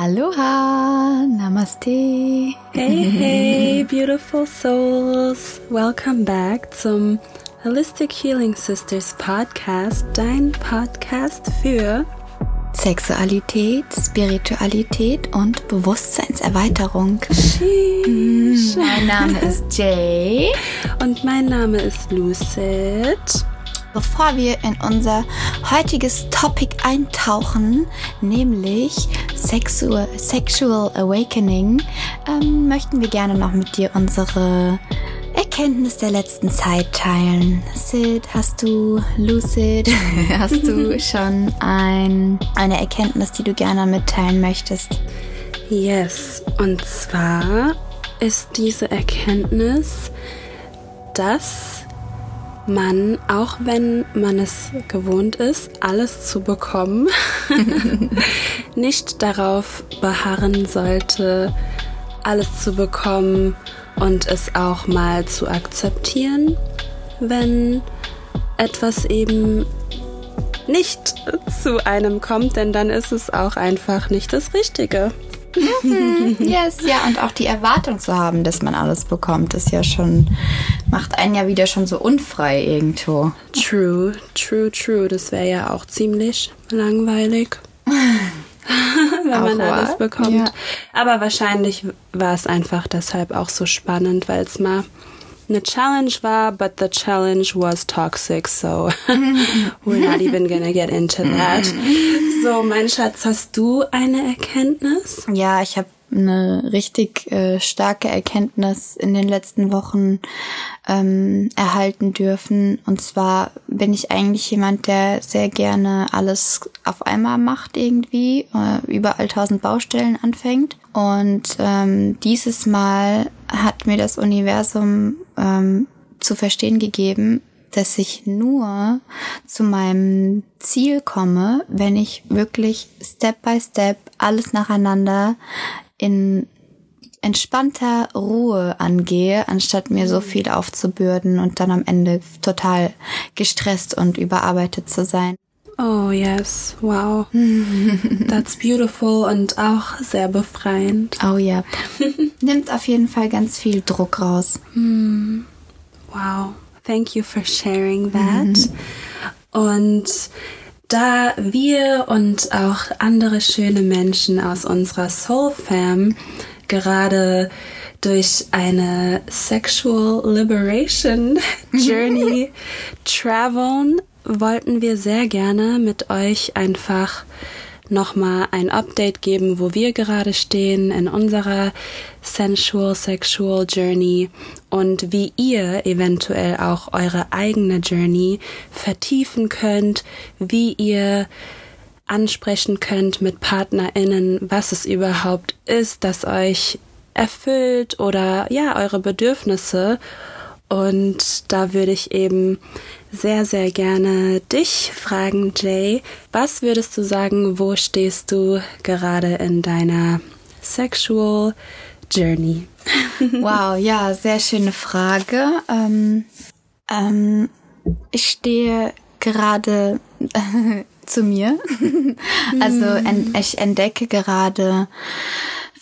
Aloha, Namaste. Hey, hey, beautiful souls. Welcome back zum Holistic Healing Sisters Podcast, dein Podcast für Sexualität, Spiritualität und Bewusstseinserweiterung. Sheesh. Mein Name ist Jay. Und mein Name ist Lucid. Bevor wir in unser heutiges Topic eintauchen, nämlich Sexual, Sexual Awakening, ähm, möchten wir gerne noch mit dir unsere Erkenntnis der letzten Zeit teilen. Sid, hast du, Lucid, hast du schon ein, eine Erkenntnis, die du gerne mitteilen möchtest? Yes, und zwar ist diese Erkenntnis, dass man, auch wenn man es gewohnt ist, alles zu bekommen, nicht darauf beharren sollte, alles zu bekommen und es auch mal zu akzeptieren, wenn etwas eben nicht zu einem kommt, denn dann ist es auch einfach nicht das Richtige. yes, ja, und auch die Erwartung zu haben, dass man alles bekommt, ist ja schon, macht einen ja wieder schon so unfrei irgendwo. True, true, true. Das wäre ja auch ziemlich langweilig. wenn Auch man alles bekommt. ja. Aber wahrscheinlich war es einfach deshalb auch so spannend, weil es mal eine Challenge war, but the challenge was toxic, so we're not even gonna get into that. So, mein Schatz, hast du eine Erkenntnis? Ja, ich habe eine richtig äh, starke Erkenntnis in den letzten Wochen ähm, erhalten dürfen. Und zwar bin ich eigentlich jemand, der sehr gerne alles auf einmal macht irgendwie, äh, überall tausend Baustellen anfängt. Und ähm, dieses Mal hat mir das Universum ähm, zu verstehen gegeben, dass ich nur zu meinem Ziel komme, wenn ich wirklich Step by Step alles nacheinander in entspannter Ruhe angehe, anstatt mir so viel aufzubürden und dann am Ende total gestresst und überarbeitet zu sein. Oh yes, wow. That's beautiful und auch sehr befreiend. Oh ja. Nimmt auf jeden Fall ganz viel Druck raus. Wow, thank you for sharing that. Und da wir und auch andere schöne Menschen aus unserer Soul Fam gerade durch eine Sexual Liberation Journey traveln, wollten wir sehr gerne mit euch einfach nochmal ein Update geben, wo wir gerade stehen in unserer sensual sexual Journey und wie ihr eventuell auch eure eigene Journey vertiefen könnt, wie ihr ansprechen könnt mit PartnerInnen, was es überhaupt ist, das euch erfüllt oder ja, eure Bedürfnisse. Und da würde ich eben sehr, sehr gerne dich fragen, Jay. Was würdest du sagen, wo stehst du gerade in deiner Sexual Journey? Wow, ja, sehr schöne Frage. Ähm, ähm, ich stehe gerade zu mir. also en ich entdecke gerade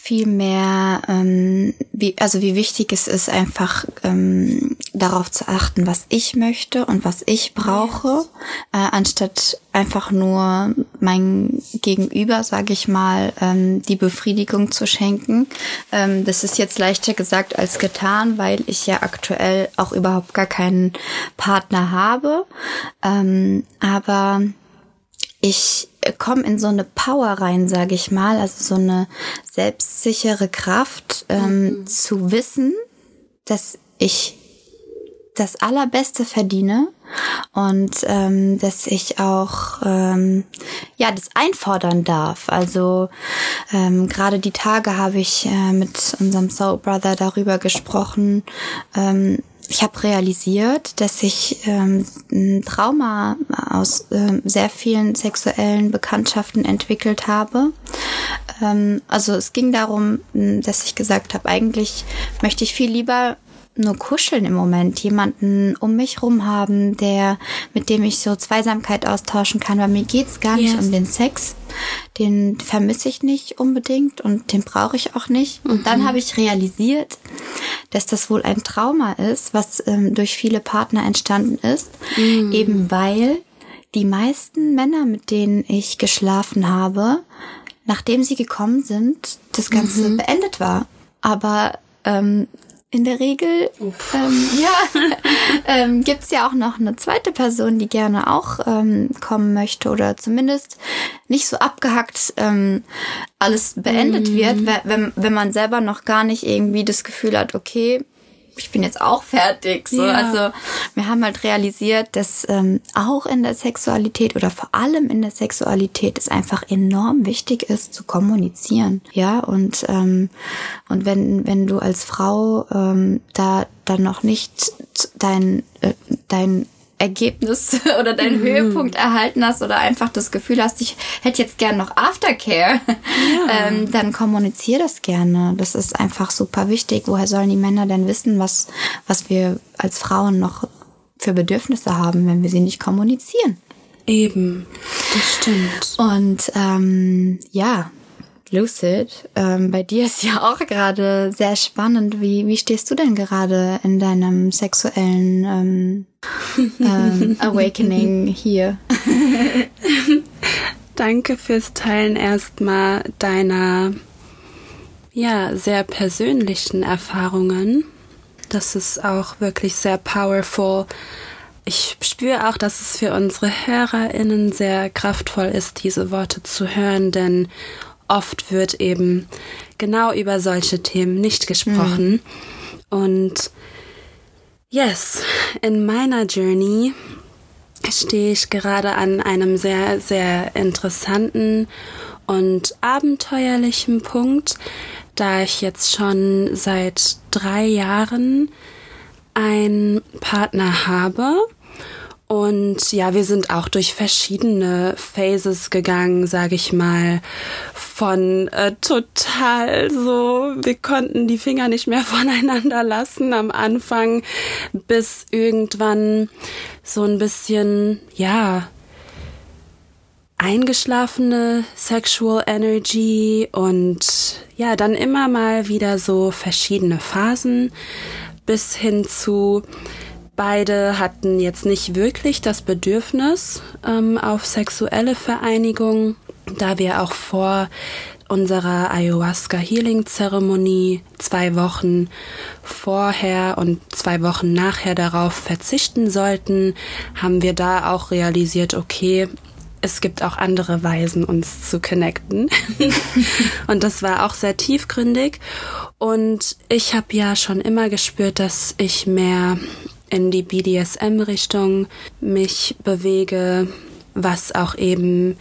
viel mehr, ähm, wie, also wie wichtig es ist, einfach ähm, darauf zu achten, was ich möchte und was ich brauche, äh, anstatt einfach nur mein Gegenüber, sage ich mal, ähm, die Befriedigung zu schenken. Ähm, das ist jetzt leichter gesagt als getan, weil ich ja aktuell auch überhaupt gar keinen Partner habe. Ähm, aber ich komme in so eine Power rein, sage ich mal, also so eine selbstsichere Kraft, ähm, zu wissen, dass ich das Allerbeste verdiene und ähm, dass ich auch ähm, ja das einfordern darf. Also ähm, gerade die Tage habe ich äh, mit unserem Soul Brother darüber gesprochen. Ähm, ich habe realisiert, dass ich ähm, ein Trauma aus ähm, sehr vielen sexuellen Bekanntschaften entwickelt habe. Ähm, also es ging darum, dass ich gesagt habe, eigentlich möchte ich viel lieber nur kuscheln im Moment, jemanden um mich rum haben, der, mit dem ich so Zweisamkeit austauschen kann, weil mir geht's gar nicht yes. um den Sex. Den vermisse ich nicht unbedingt und den brauche ich auch nicht. Und mhm. dann habe ich realisiert, dass das wohl ein Trauma ist, was ähm, durch viele Partner entstanden ist, mhm. eben weil die meisten Männer, mit denen ich geschlafen habe, nachdem sie gekommen sind, das Ganze mhm. beendet war. Aber ähm, in der Regel ähm, ja, ähm, gibt ja auch noch eine zweite Person, die gerne auch ähm, kommen möchte oder zumindest nicht so abgehackt ähm, alles beendet mhm. wird, wenn, wenn man selber noch gar nicht irgendwie das Gefühl hat, okay, ich bin jetzt auch fertig. So. Ja. Also wir haben halt realisiert, dass ähm, auch in der Sexualität oder vor allem in der Sexualität es einfach enorm wichtig ist zu kommunizieren. Ja, und, ähm, und wenn, wenn du als Frau ähm, da dann noch nicht dein, äh, dein Ergebnis oder deinen mhm. Höhepunkt erhalten hast oder einfach das Gefühl hast, ich hätte jetzt gern noch Aftercare, ja. ähm, dann kommunizier das gerne. Das ist einfach super wichtig. Woher sollen die Männer denn wissen, was, was wir als Frauen noch für Bedürfnisse haben, wenn wir sie nicht kommunizieren? Eben, das stimmt. Und ähm, ja, Lucid, ähm, bei dir ist ja auch gerade sehr spannend. Wie, wie stehst du denn gerade in deinem sexuellen ähm, ähm, Awakening hier? Danke fürs Teilen erstmal deiner ja sehr persönlichen Erfahrungen. Das ist auch wirklich sehr powerful. Ich spüre auch, dass es für unsere HörerInnen sehr kraftvoll ist, diese Worte zu hören, denn oft wird eben genau über solche Themen nicht gesprochen. Mhm. Und yes, in meiner Journey stehe ich gerade an einem sehr, sehr interessanten und abenteuerlichen Punkt, da ich jetzt schon seit drei Jahren einen Partner habe und ja, wir sind auch durch verschiedene Phases gegangen, sage ich mal, von äh, total so, wir konnten die Finger nicht mehr voneinander lassen am Anfang, bis irgendwann so ein bisschen, ja, eingeschlafene Sexual Energy und ja, dann immer mal wieder so verschiedene Phasen bis hin zu Beide hatten jetzt nicht wirklich das Bedürfnis ähm, auf sexuelle Vereinigung, da wir auch vor unserer Ayahuasca Healing Zeremonie zwei Wochen vorher und zwei Wochen nachher darauf verzichten sollten, haben wir da auch realisiert, okay, es gibt auch andere Weisen, uns zu connecten. und das war auch sehr tiefgründig. Und ich habe ja schon immer gespürt, dass ich mehr in die BDSM-Richtung mich bewege, was auch eben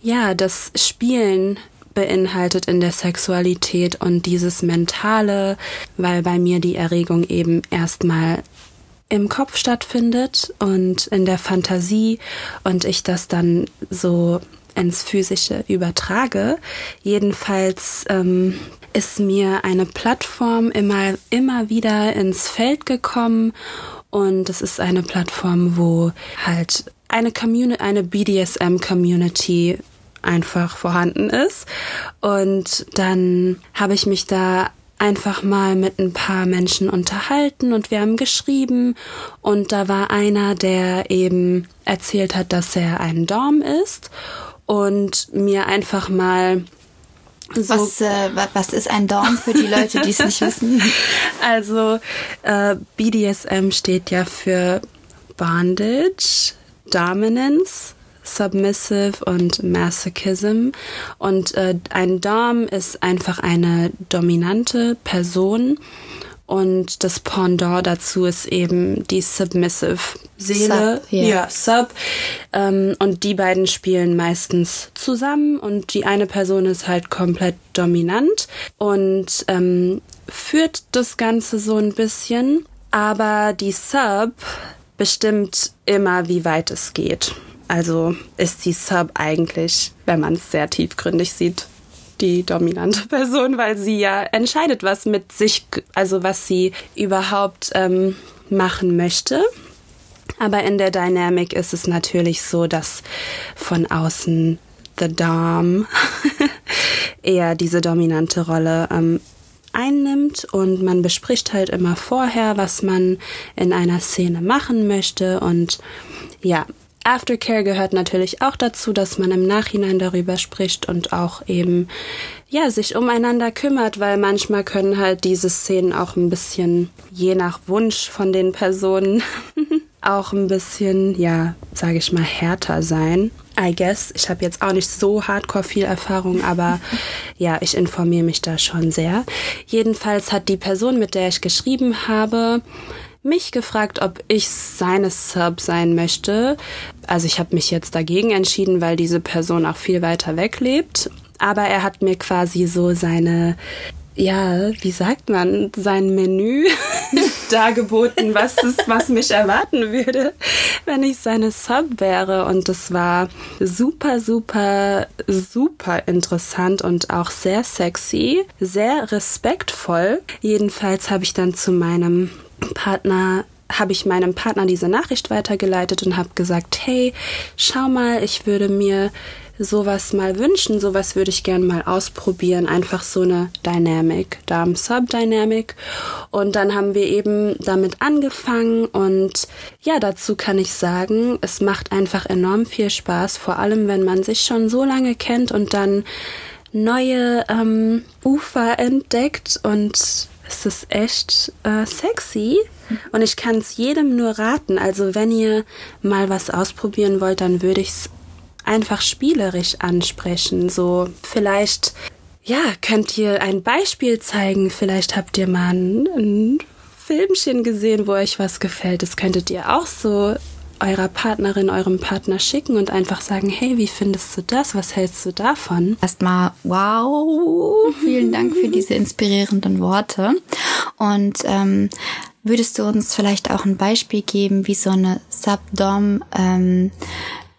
ja das Spielen beinhaltet in der Sexualität und dieses Mentale, weil bei mir die Erregung eben erstmal im Kopf stattfindet und in der Fantasie und ich das dann so ins Physische übertrage. Jedenfalls ähm, ist mir eine Plattform immer, immer wieder ins Feld gekommen und es ist eine Plattform, wo halt eine Community, eine BDSM-Community einfach vorhanden ist. Und dann habe ich mich da einfach mal mit ein paar Menschen unterhalten und wir haben geschrieben und da war einer, der eben erzählt hat, dass er ein Dorm ist und mir einfach mal so. Was, äh, was ist ein Dorn für die Leute, die es nicht wissen? Also äh, BDSM steht ja für Bondage, Dominance, Submissive und Masochism. Und äh, ein Dom ist einfach eine dominante Person und das Pendant dazu ist eben die Submissive Seele. Sub, yeah. Ja, Sub. Ähm, und die beiden spielen meistens zusammen und die eine Person ist halt komplett dominant und ähm, führt das Ganze so ein bisschen. Aber die Sub bestimmt immer, wie weit es geht. Also ist die Sub eigentlich, wenn man es sehr tiefgründig sieht, die dominante Person, weil sie ja entscheidet, was mit sich, also was sie überhaupt ähm, machen möchte. Aber in der Dynamic ist es natürlich so, dass von außen the Dom eher diese dominante Rolle ähm, einnimmt und man bespricht halt immer vorher, was man in einer Szene machen möchte und ja, Aftercare gehört natürlich auch dazu, dass man im Nachhinein darüber spricht und auch eben ja sich umeinander kümmert, weil manchmal können halt diese Szenen auch ein bisschen je nach Wunsch von den Personen auch ein bisschen ja, sage ich mal härter sein. I guess. Ich habe jetzt auch nicht so hardcore viel Erfahrung, aber ja, ich informiere mich da schon sehr. Jedenfalls hat die Person, mit der ich geschrieben habe, mich gefragt, ob ich seine Sub sein möchte. Also ich habe mich jetzt dagegen entschieden, weil diese Person auch viel weiter weg lebt. Aber er hat mir quasi so seine ja, wie sagt man, sein Menü dargeboten, was es, was mich erwarten würde, wenn ich seine Sub wäre. Und das war super, super, super interessant und auch sehr sexy, sehr respektvoll. Jedenfalls habe ich dann zu meinem Partner habe ich meinem Partner diese Nachricht weitergeleitet und habe gesagt, hey, schau mal, ich würde mir sowas mal wünschen, sowas würde ich gern mal ausprobieren, einfach so eine Dynamic, Darm-Sub-Dynamic. Und dann haben wir eben damit angefangen und ja, dazu kann ich sagen, es macht einfach enorm viel Spaß, vor allem wenn man sich schon so lange kennt und dann neue ähm, Ufer entdeckt und es ist echt äh, sexy und ich kann es jedem nur raten. Also wenn ihr mal was ausprobieren wollt, dann würde ich es einfach spielerisch ansprechen. So vielleicht, ja, könnt ihr ein Beispiel zeigen. Vielleicht habt ihr mal ein, ein Filmchen gesehen, wo euch was gefällt. Das könntet ihr auch so eurer Partnerin, eurem Partner schicken und einfach sagen, hey, wie findest du das? Was hältst du davon? Erstmal, wow, vielen Dank für diese inspirierenden Worte. Und ähm, würdest du uns vielleicht auch ein Beispiel geben, wie so eine Subdom ähm,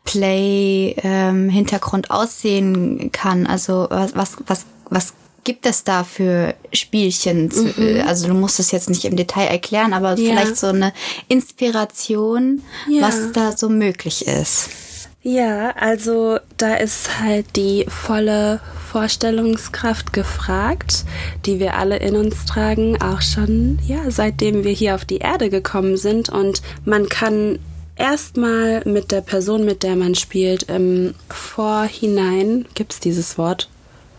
Play ähm, Hintergrund aussehen kann. Also was was was was gibt es da für Spielchen? Mhm. Also du musst es jetzt nicht im Detail erklären, aber ja. vielleicht so eine Inspiration, ja. was da so möglich ist. Ja, also da ist halt die volle Vorstellungskraft gefragt, die wir alle in uns tragen, auch schon, ja, seitdem wir hier auf die Erde gekommen sind. Und man kann erstmal mit der Person, mit der man spielt, im Vorhinein, gibt es dieses Wort?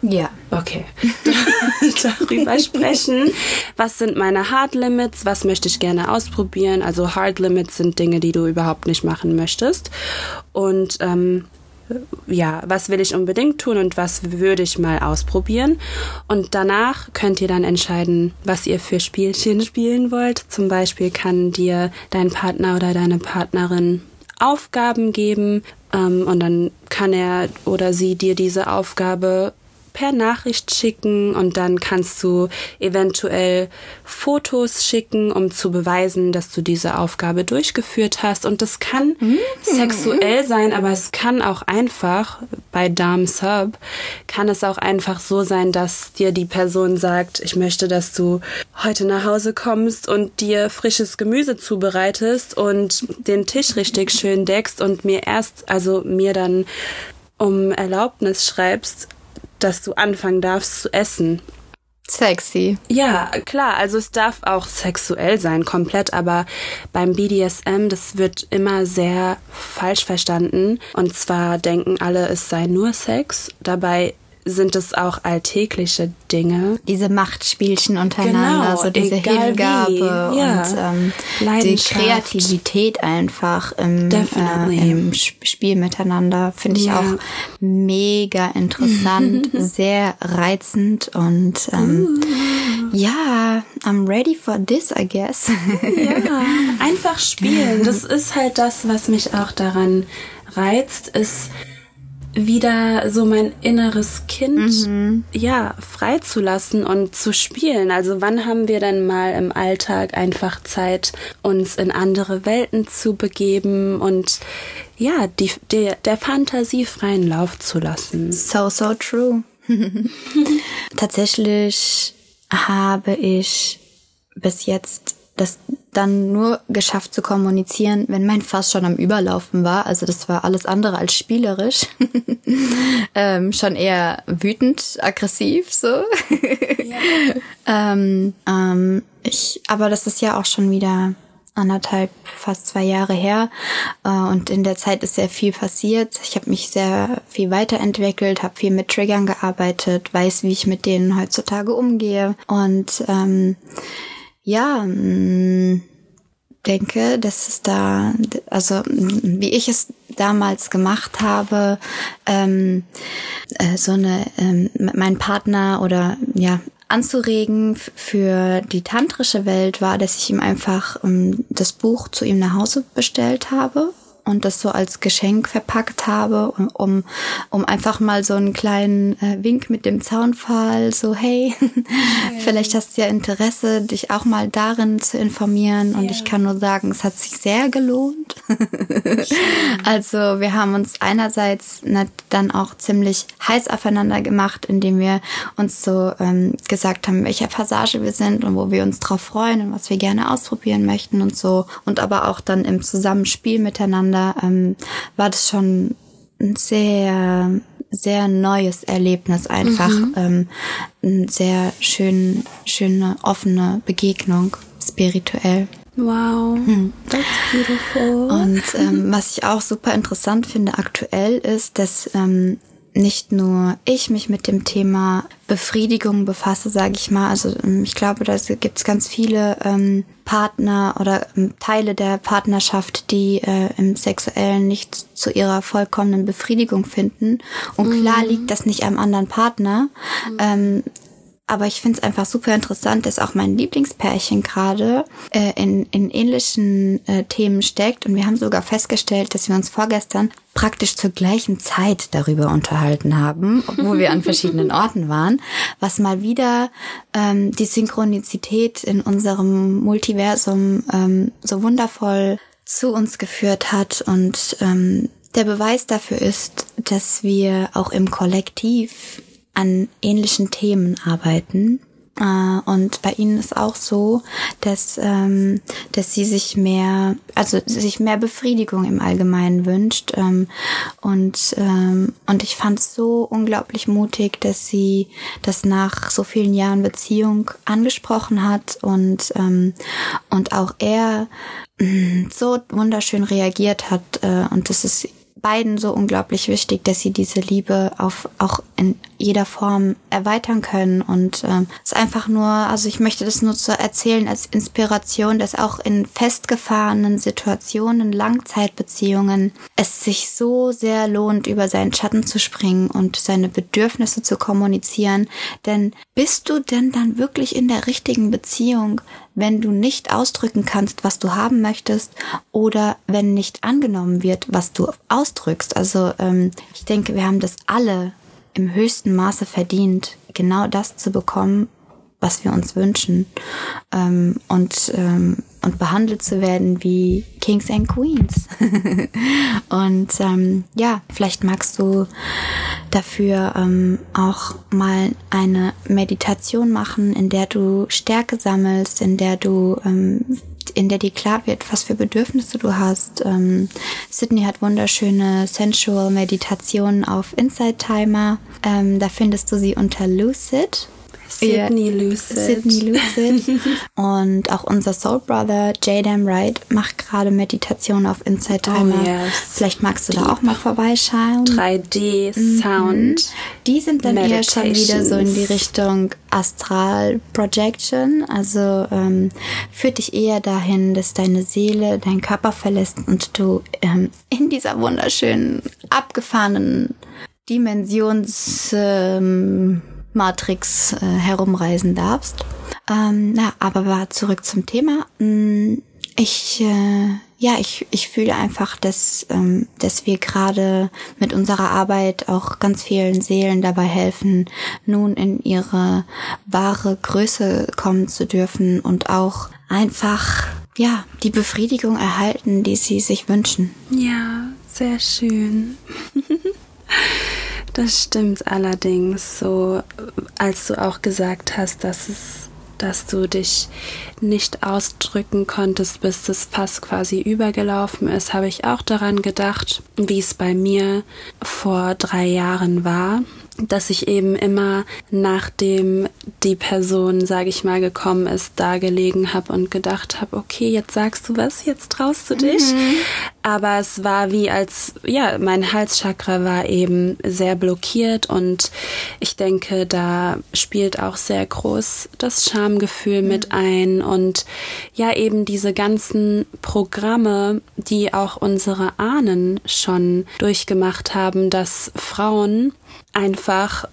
Ja. Okay. Darüber sprechen. Was sind meine Hard Limits? Was möchte ich gerne ausprobieren? Also Hard Limits sind Dinge, die du überhaupt nicht machen möchtest. Und ähm, ja, was will ich unbedingt tun und was würde ich mal ausprobieren. Und danach könnt ihr dann entscheiden, was ihr für Spielchen spielen wollt. Zum Beispiel kann dir dein Partner oder deine Partnerin Aufgaben geben ähm, und dann kann er oder sie dir diese Aufgabe per Nachricht schicken und dann kannst du eventuell Fotos schicken, um zu beweisen, dass du diese Aufgabe durchgeführt hast. Und das kann mhm. sexuell sein, aber es kann auch einfach, bei Dame Sub, kann es auch einfach so sein, dass dir die Person sagt, ich möchte, dass du heute nach Hause kommst und dir frisches Gemüse zubereitest und den Tisch richtig schön deckst und mir erst, also mir dann um Erlaubnis schreibst, dass du anfangen darfst zu essen. Sexy. Ja, klar, also es darf auch sexuell sein, komplett, aber beim BDSM, das wird immer sehr falsch verstanden. Und zwar denken alle, es sei nur Sex. Dabei sind es auch alltägliche Dinge. Diese Machtspielchen untereinander, genau, so diese Hingabe ja. und ähm, die Kreativität einfach im, äh, im Spiel miteinander finde ich ja. auch mega interessant, sehr reizend und ähm, uh. ja, I'm ready for this, I guess. ja, einfach spielen. Das ist halt das, was mich auch daran reizt, ist wieder so mein inneres Kind mhm. ja freizulassen und zu spielen. Also wann haben wir denn mal im Alltag einfach Zeit, uns in andere Welten zu begeben und ja, die, der, der Fantasie freien Lauf zu lassen. So, so true. Tatsächlich habe ich bis jetzt das dann nur geschafft zu kommunizieren, wenn mein Fass schon am Überlaufen war. Also das war alles andere als spielerisch. ähm, schon eher wütend, aggressiv so. ähm, ähm, ich, aber das ist ja auch schon wieder anderthalb, fast zwei Jahre her. Äh, und in der Zeit ist sehr viel passiert. Ich habe mich sehr viel weiterentwickelt, habe viel mit Triggern gearbeitet, weiß, wie ich mit denen heutzutage umgehe. Und ähm, ja, mm, denke, dass es da, also wie ich es damals gemacht habe, ähm, äh, so eine, ähm, mein Partner oder ja, anzuregen für die tantrische Welt war, dass ich ihm einfach ähm, das Buch zu ihm nach Hause bestellt habe und das so als Geschenk verpackt habe, um, um einfach mal so einen kleinen äh, Wink mit dem Zaunpfahl, so hey, vielleicht hast du ja Interesse, dich auch mal darin zu informieren. Und ja. ich kann nur sagen, es hat sich sehr gelohnt. also wir haben uns einerseits dann auch ziemlich heiß aufeinander gemacht, indem wir uns so ähm, gesagt haben, welcher Passage wir sind und wo wir uns drauf freuen und was wir gerne ausprobieren möchten und so. Und aber auch dann im Zusammenspiel miteinander miteinander, ähm, war das schon ein sehr, sehr neues Erlebnis einfach. Mhm. Ähm, eine sehr schön, schöne, offene Begegnung, spirituell. Wow, hm. that's beautiful. Und ähm, was ich auch super interessant finde aktuell ist, dass ähm, nicht nur ich mich mit dem Thema Befriedigung befasse, sage ich mal. Also ähm, ich glaube, da gibt es ganz viele ähm, Partner oder ähm, Teile der Partnerschaft, die äh, im Sexuellen nicht zu ihrer vollkommenen Befriedigung finden. Und klar mhm. liegt das nicht am anderen Partner. Mhm. Ähm, aber ich finde es einfach super interessant, dass auch mein Lieblingspärchen gerade äh, in, in ähnlichen äh, Themen steckt. Und wir haben sogar festgestellt, dass wir uns vorgestern praktisch zur gleichen Zeit darüber unterhalten haben, obwohl wir an verschiedenen Orten waren, was mal wieder ähm, die Synchronizität in unserem Multiversum ähm, so wundervoll zu uns geführt hat und ähm, der Beweis dafür ist, dass wir auch im Kollektiv an ähnlichen Themen arbeiten. Äh, und bei ihnen ist auch so, dass, ähm, dass sie sich mehr, also sich mehr Befriedigung im Allgemeinen wünscht. Ähm, und, ähm, und ich fand es so unglaublich mutig, dass sie das nach so vielen Jahren Beziehung angesprochen hat und, und auch er mm, so wunderschön reagiert hat. Äh, und das ist beiden so unglaublich wichtig, dass sie diese Liebe auf auch in jeder Form erweitern können. Und ähm, es ist einfach nur, also ich möchte das nur zu erzählen als Inspiration, dass auch in festgefahrenen Situationen, Langzeitbeziehungen es sich so sehr lohnt, über seinen Schatten zu springen und seine Bedürfnisse zu kommunizieren, denn bist du denn dann wirklich in der richtigen Beziehung, wenn du nicht ausdrücken kannst, was du haben möchtest oder wenn nicht angenommen wird, was du ausdrückst. Also ähm, ich denke, wir haben das alle im höchsten Maße verdient, genau das zu bekommen, was wir uns wünschen ähm, und ähm, und behandelt zu werden wie Kings and Queens. und ähm, ja, vielleicht magst du dafür ähm, auch mal eine Meditation machen, in der du Stärke sammelst, in der du ähm, in der dir klar wird, was für Bedürfnisse du hast. Ähm, Sydney hat wunderschöne Sensual Meditationen auf Inside Timer. Ähm, da findest du sie unter Lucid. Sydney Lucid. Sydney Lucid. und auch unser Soul Brother Jadam Wright macht gerade Meditation auf Inside oh, Timer. Oh, yes. Vielleicht magst du Deep. da auch mal vorbeischauen. 3D Sound. Mhm. Die sind dann eher schon wieder so in die Richtung Astral Projection. Also ähm, führt dich eher dahin, dass deine Seele deinen Körper verlässt und du ähm, in dieser wunderschönen, abgefahrenen Dimensions ähm, Matrix äh, herumreisen darfst. Ähm, na, aber zurück zum Thema. Mm, ich, äh, ja, ich, ich fühle einfach, dass, ähm, dass wir gerade mit unserer Arbeit auch ganz vielen Seelen dabei helfen, nun in ihre wahre Größe kommen zu dürfen und auch einfach, ja, die Befriedigung erhalten, die sie sich wünschen. Ja, sehr schön. Das stimmt allerdings. So, als du auch gesagt hast, dass es dass du dich nicht ausdrücken konntest, bis das Fass quasi übergelaufen ist, habe ich auch daran gedacht, wie es bei mir vor drei Jahren war dass ich eben immer nachdem die Person, sage ich mal, gekommen ist, da gelegen habe und gedacht habe, okay, jetzt sagst du was, jetzt traust du dich. Mhm. Aber es war wie als, ja, mein Halschakra war eben sehr blockiert und ich denke, da spielt auch sehr groß das Schamgefühl mhm. mit ein und ja, eben diese ganzen Programme, die auch unsere Ahnen schon durchgemacht haben, dass Frauen einfach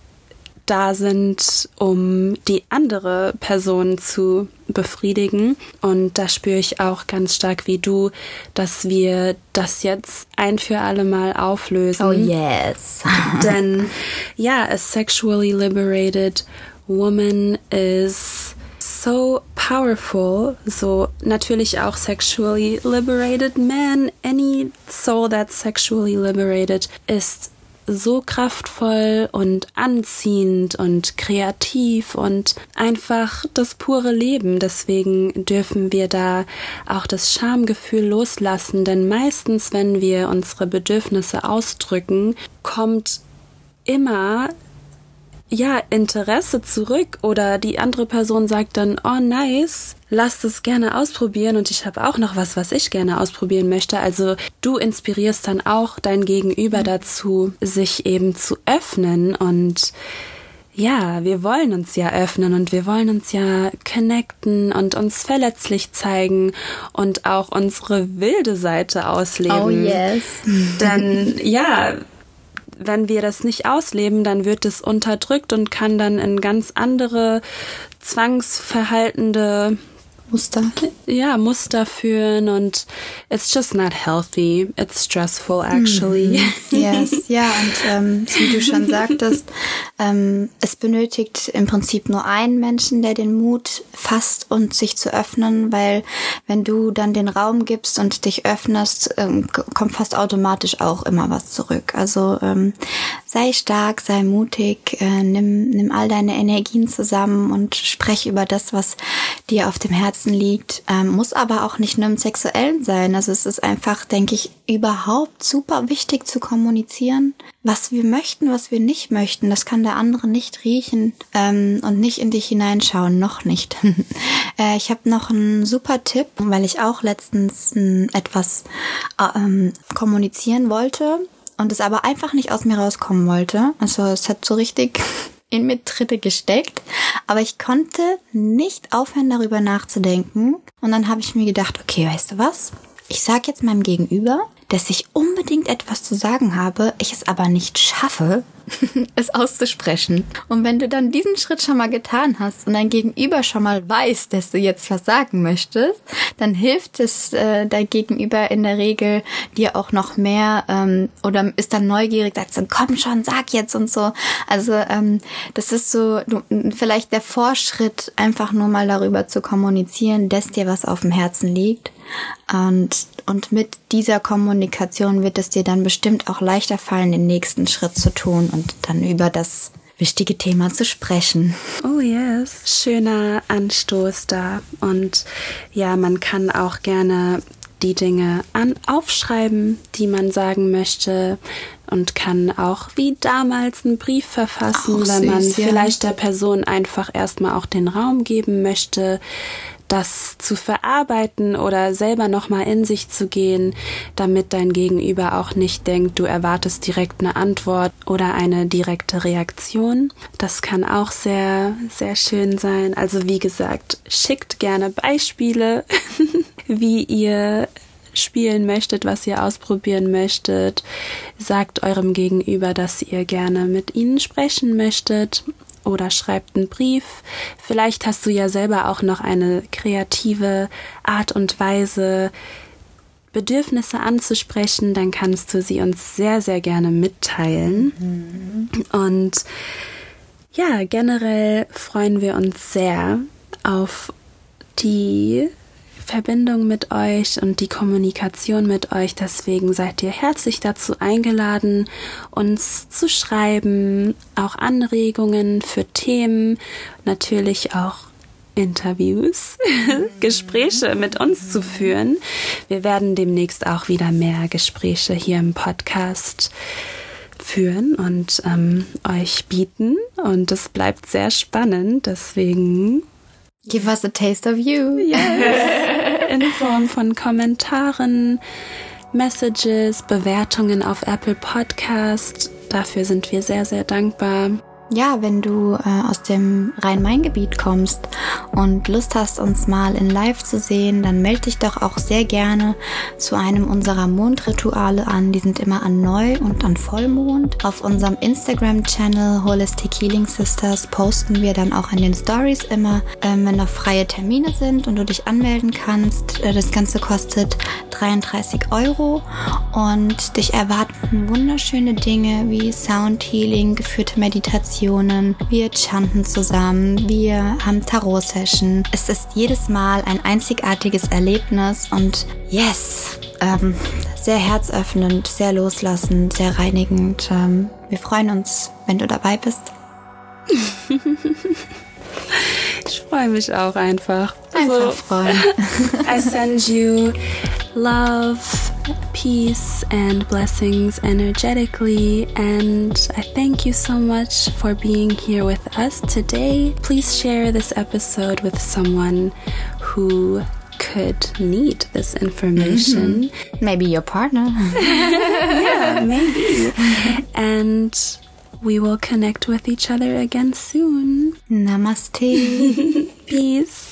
da sind, um die andere Person zu befriedigen. Und da spüre ich auch ganz stark wie du, dass wir das jetzt ein für alle Mal auflösen. Oh yes. Denn ja, a sexually liberated woman is so powerful. So natürlich auch sexually liberated man. Any soul that's sexually liberated ist so kraftvoll und anziehend und kreativ und einfach das pure Leben. Deswegen dürfen wir da auch das Schamgefühl loslassen, denn meistens, wenn wir unsere Bedürfnisse ausdrücken, kommt immer ja, Interesse zurück oder die andere Person sagt dann, oh nice, lass das gerne ausprobieren und ich habe auch noch was, was ich gerne ausprobieren möchte. Also du inspirierst dann auch dein Gegenüber mhm. dazu, sich eben zu öffnen und ja, wir wollen uns ja öffnen und wir wollen uns ja connecten und uns verletzlich zeigen und auch unsere wilde Seite ausleben. Oh yes. Denn ja, wenn wir das nicht ausleben, dann wird es unterdrückt und kann dann in ganz andere zwangsverhaltende Muster. Ja, Muster führen und it's just not healthy. It's stressful actually. Mm. Yes, ja, und ähm, wie du schon sagtest, ähm, es benötigt im Prinzip nur einen Menschen, der den Mut fasst und sich zu öffnen, weil wenn du dann den Raum gibst und dich öffnest, ähm, kommt fast automatisch auch immer was zurück. Also ähm, sei stark, sei mutig, äh, nimm, nimm all deine Energien zusammen und sprech über das, was dir auf dem Herzen Herzen liegt, ähm, muss aber auch nicht nur im Sexuellen sein. Also es ist einfach, denke ich, überhaupt super wichtig zu kommunizieren, was wir möchten, was wir nicht möchten. Das kann der andere nicht riechen ähm, und nicht in dich hineinschauen, noch nicht. äh, ich habe noch einen super Tipp, weil ich auch letztens äh, etwas ähm, kommunizieren wollte und es aber einfach nicht aus mir rauskommen wollte. Also es hat so richtig in mir Tritte gesteckt, aber ich konnte nicht aufhören, darüber nachzudenken. Und dann habe ich mir gedacht, okay, weißt du was? Ich sage jetzt meinem Gegenüber, dass ich unbedingt etwas zu sagen habe, ich es aber nicht schaffe, es auszusprechen. Und wenn du dann diesen Schritt schon mal getan hast und dein Gegenüber schon mal weiß, dass du jetzt was sagen möchtest, dann hilft es äh, dein Gegenüber in der Regel dir auch noch mehr ähm, oder ist dann neugierig, sagt so, komm schon, sag jetzt und so. Also ähm, das ist so du, vielleicht der Vorschritt, einfach nur mal darüber zu kommunizieren, dass dir was auf dem Herzen liegt. Und, und mit dieser Kommunikation wird es dir dann bestimmt auch leichter fallen, den nächsten Schritt zu tun und dann über das wichtige Thema zu sprechen. Oh yes, schöner Anstoß da. Und ja, man kann auch gerne die Dinge an aufschreiben, die man sagen möchte und kann auch wie damals einen Brief verfassen, auch wenn süß, man ja. vielleicht der Person einfach erstmal auch den Raum geben möchte, das zu verarbeiten oder selber nochmal in sich zu gehen, damit dein Gegenüber auch nicht denkt, du erwartest direkt eine Antwort oder eine direkte Reaktion. Das kann auch sehr, sehr schön sein. Also wie gesagt, schickt gerne Beispiele, wie ihr spielen möchtet, was ihr ausprobieren möchtet. Sagt eurem Gegenüber, dass ihr gerne mit ihnen sprechen möchtet oder schreibt einen Brief. Vielleicht hast du ja selber auch noch eine kreative Art und Weise, Bedürfnisse anzusprechen, dann kannst du sie uns sehr, sehr gerne mitteilen. Mhm. Und ja, generell freuen wir uns sehr auf die Verbindung mit euch und die Kommunikation mit euch. Deswegen seid ihr herzlich dazu eingeladen, uns zu schreiben, auch Anregungen für Themen, natürlich auch Interviews, Gespräche mit uns zu führen. Wir werden demnächst auch wieder mehr Gespräche hier im Podcast führen und ähm, euch bieten. Und es bleibt sehr spannend. Deswegen Give us a taste of you. Yes. In Form von Kommentaren, Messages, Bewertungen auf Apple Podcast. Dafür sind wir sehr, sehr dankbar. Ja, wenn du äh, aus dem Rhein-Main-Gebiet kommst und Lust hast, uns mal in Live zu sehen, dann melde dich doch auch sehr gerne zu einem unserer Mondrituale an. Die sind immer an Neu- und an Vollmond. Auf unserem Instagram-Channel Holistic Healing Sisters posten wir dann auch in den Stories immer, ähm, wenn noch freie Termine sind und du dich anmelden kannst. Äh, das Ganze kostet 33 Euro und dich erwarten wunderschöne Dinge wie Sound Healing, geführte Meditation, Meditationen, wir chanten zusammen, wir haben Tarot-Session. Es ist jedes Mal ein einzigartiges Erlebnis und yes, ähm, sehr herzöffnend, sehr loslassend, sehr reinigend. Ähm, wir freuen uns, wenn du dabei bist. ich freue mich auch einfach. Einfach so, freuen. I send you love. Peace and blessings energetically. And I thank you so much for being here with us today. Please share this episode with someone who could need this information. Mm-hmm. Maybe your partner. yeah, maybe. And we will connect with each other again soon. Namaste. Peace.